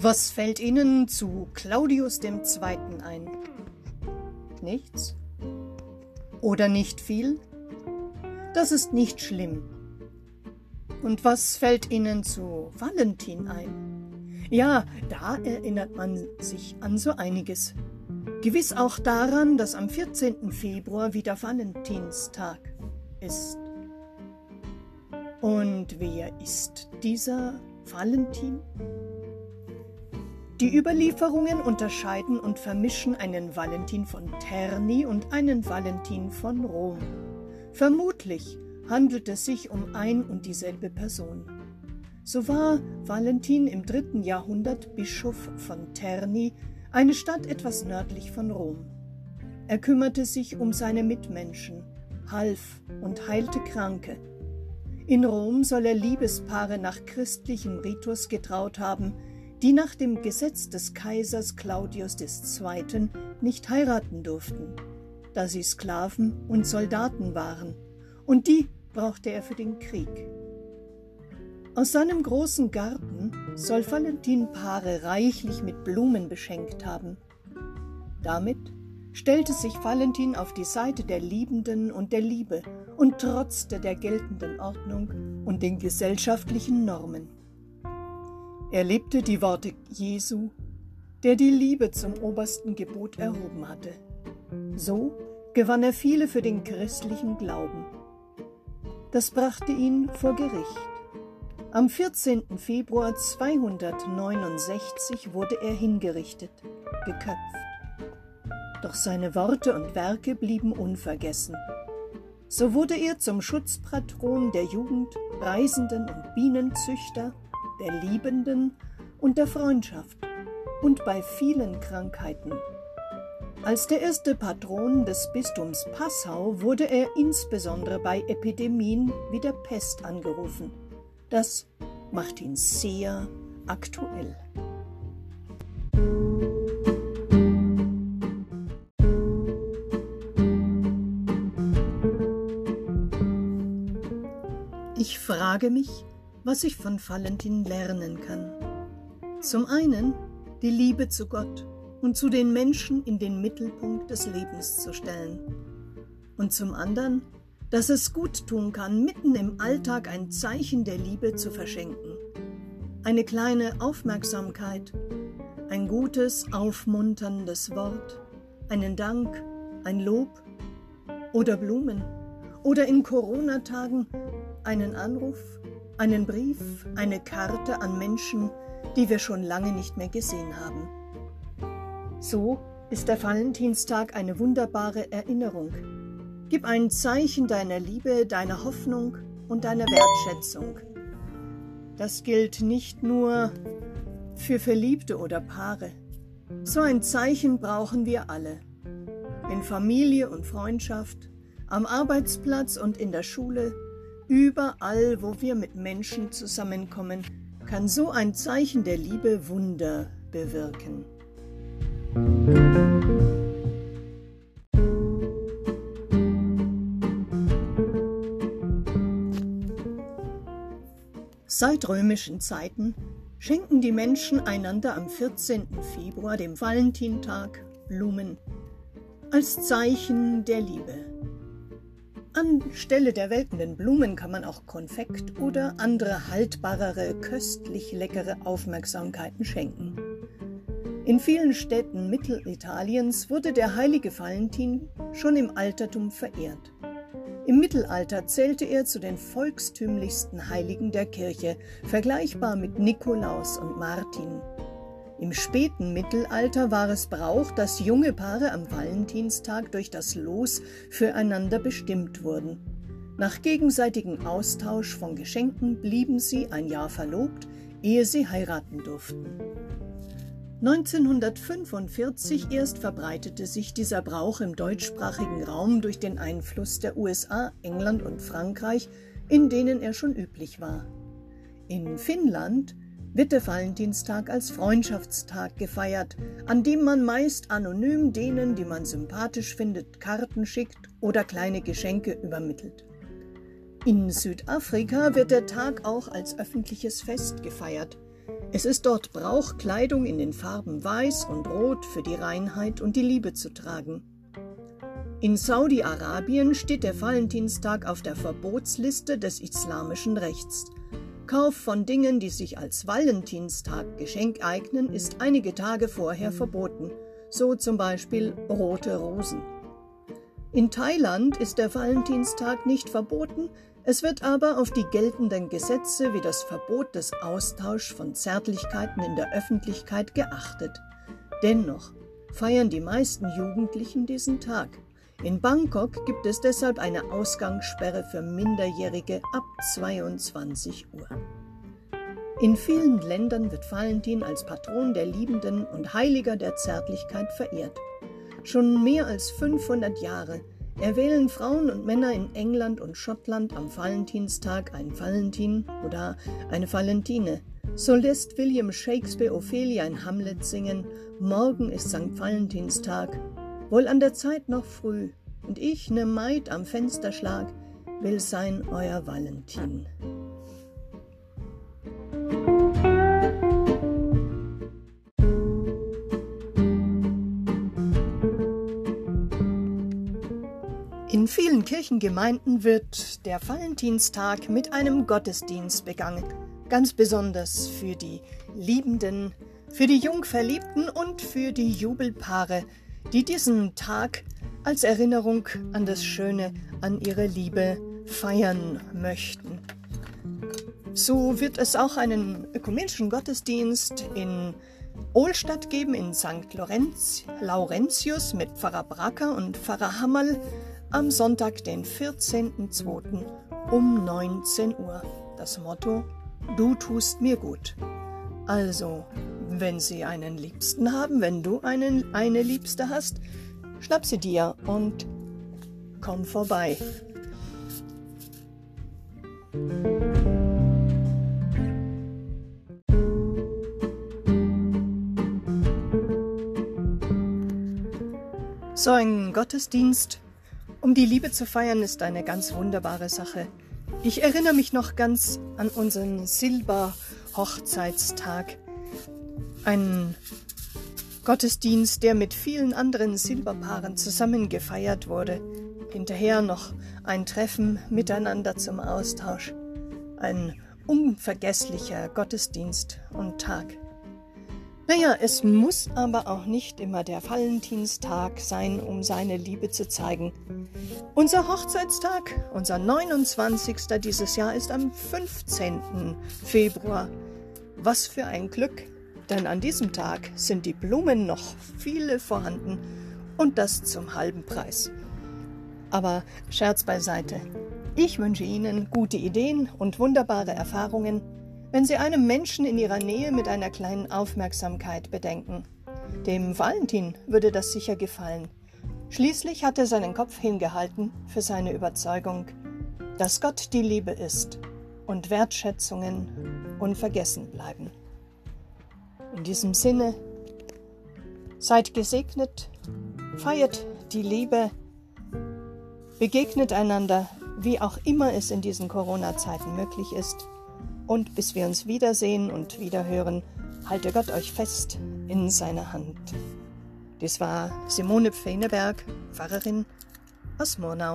Was fällt Ihnen zu Claudius II. ein? Nichts? Oder nicht viel? Das ist nicht schlimm. Und was fällt Ihnen zu Valentin ein? Ja, da erinnert man sich an so einiges. Gewiss auch daran, dass am 14. Februar wieder Valentinstag ist. Und wer ist dieser Valentin? Die Überlieferungen unterscheiden und vermischen einen Valentin von Terni und einen Valentin von Rom. Vermutlich handelt es sich um ein und dieselbe Person. So war Valentin im dritten Jahrhundert Bischof von Terni, eine Stadt etwas nördlich von Rom. Er kümmerte sich um seine Mitmenschen, half und heilte Kranke. In Rom soll er Liebespaare nach christlichem Ritus getraut haben, die nach dem Gesetz des Kaisers Claudius II. nicht heiraten durften, da sie Sklaven und Soldaten waren, und die brauchte er für den Krieg. Aus seinem großen Garten soll Valentin Paare reichlich mit Blumen beschenkt haben. Damit stellte sich Valentin auf die Seite der Liebenden und der Liebe und trotzte der geltenden Ordnung und den gesellschaftlichen Normen. Er lebte die Worte Jesu, der die Liebe zum obersten Gebot erhoben hatte. So gewann er viele für den christlichen Glauben. Das brachte ihn vor Gericht. Am 14. Februar 269 wurde er hingerichtet, geköpft. Doch seine Worte und Werke blieben unvergessen. So wurde er zum Schutzpatron der Jugend, Reisenden und Bienenzüchter der Liebenden und der Freundschaft und bei vielen Krankheiten. Als der erste Patron des Bistums Passau wurde er insbesondere bei Epidemien wie der Pest angerufen. Das macht ihn sehr aktuell. Ich frage mich, was ich von Valentin lernen kann. Zum einen die Liebe zu Gott und zu den Menschen in den Mittelpunkt des Lebens zu stellen. Und zum anderen, dass es gut tun kann, mitten im Alltag ein Zeichen der Liebe zu verschenken. Eine kleine Aufmerksamkeit, ein gutes, aufmunterndes Wort, einen Dank, ein Lob oder Blumen oder in Corona-Tagen einen Anruf einen Brief, eine Karte an Menschen, die wir schon lange nicht mehr gesehen haben. So ist der Valentinstag eine wunderbare Erinnerung. Gib ein Zeichen deiner Liebe, deiner Hoffnung und deiner Wertschätzung. Das gilt nicht nur für Verliebte oder Paare. So ein Zeichen brauchen wir alle. In Familie und Freundschaft, am Arbeitsplatz und in der Schule, Überall, wo wir mit Menschen zusammenkommen, kann so ein Zeichen der Liebe Wunder bewirken. Seit römischen Zeiten schenken die Menschen einander am 14. Februar, dem Valentintag, Blumen als Zeichen der Liebe. Anstelle der welkenden Blumen kann man auch Konfekt oder andere haltbarere, köstlich leckere Aufmerksamkeiten schenken. In vielen Städten Mittelitaliens wurde der heilige Valentin schon im Altertum verehrt. Im Mittelalter zählte er zu den volkstümlichsten Heiligen der Kirche, vergleichbar mit Nikolaus und Martin. Im späten Mittelalter war es Brauch, dass junge Paare am Valentinstag durch das Los füreinander bestimmt wurden. Nach gegenseitigem Austausch von Geschenken blieben sie ein Jahr verlobt, ehe sie heiraten durften. 1945 erst verbreitete sich dieser Brauch im deutschsprachigen Raum durch den Einfluss der USA, England und Frankreich, in denen er schon üblich war. In Finnland wird der Valentinstag als Freundschaftstag gefeiert, an dem man meist anonym denen, die man sympathisch findet, Karten schickt oder kleine Geschenke übermittelt. In Südafrika wird der Tag auch als öffentliches Fest gefeiert. Es ist dort Brauch, Kleidung in den Farben Weiß und Rot für die Reinheit und die Liebe zu tragen. In Saudi-Arabien steht der Valentinstag auf der Verbotsliste des islamischen Rechts. Kauf von Dingen, die sich als Valentinstag Geschenk eignen, ist einige Tage vorher verboten, so zum Beispiel rote Rosen. In Thailand ist der Valentinstag nicht verboten, es wird aber auf die geltenden Gesetze wie das Verbot des Austauschs von Zärtlichkeiten in der Öffentlichkeit geachtet. Dennoch feiern die meisten Jugendlichen diesen Tag. In Bangkok gibt es deshalb eine Ausgangssperre für Minderjährige ab 22 Uhr. In vielen Ländern wird Valentin als Patron der Liebenden und Heiliger der Zärtlichkeit verehrt. Schon mehr als 500 Jahre erwählen Frauen und Männer in England und Schottland am Valentinstag ein Valentin oder eine Valentine. So lässt William Shakespeare Ophelia in Hamlet singen: Morgen ist St. Valentinstag, wohl an der Zeit noch früh, und ich, ne Maid am Fensterschlag, will sein euer Valentin. In vielen Kirchengemeinden wird der Valentinstag mit einem Gottesdienst begangen, ganz besonders für die Liebenden, für die Jungverliebten und für die Jubelpaare, die diesen Tag als Erinnerung an das Schöne, an ihre Liebe feiern möchten. So wird es auch einen ökumenischen Gottesdienst in Ohlstadt geben, in St. Lorenz, Laurentius mit Pfarrer Bracker und Pfarrer Hammerl am Sonntag, den 14.02. um 19 Uhr. Das Motto: Du tust mir gut. Also, wenn Sie einen Liebsten haben, wenn du einen, eine Liebste hast, schnapp sie dir und komm vorbei. So ein Gottesdienst um die Liebe zu feiern ist eine ganz wunderbare Sache. Ich erinnere mich noch ganz an unseren Silber-Hochzeitstag. Ein Gottesdienst, der mit vielen anderen Silberpaaren zusammen gefeiert wurde. Hinterher noch ein Treffen miteinander zum Austausch. Ein unvergesslicher Gottesdienst und Tag. Naja, es muss aber auch nicht immer der Valentinstag sein, um seine Liebe zu zeigen. Unser Hochzeitstag, unser 29. dieses Jahr, ist am 15. Februar. Was für ein Glück, denn an diesem Tag sind die Blumen noch viele vorhanden und das zum halben Preis. Aber Scherz beiseite. Ich wünsche Ihnen gute Ideen und wunderbare Erfahrungen wenn Sie einem Menschen in Ihrer Nähe mit einer kleinen Aufmerksamkeit bedenken. Dem Valentin würde das sicher gefallen. Schließlich hat er seinen Kopf hingehalten für seine Überzeugung, dass Gott die Liebe ist und Wertschätzungen unvergessen bleiben. In diesem Sinne, seid gesegnet, feiert die Liebe, begegnet einander, wie auch immer es in diesen Corona-Zeiten möglich ist und bis wir uns wiedersehen und wiederhören, halte Gott euch fest in seiner Hand. Dies war Simone Pfeneberg, Pfarrerin aus Murnau.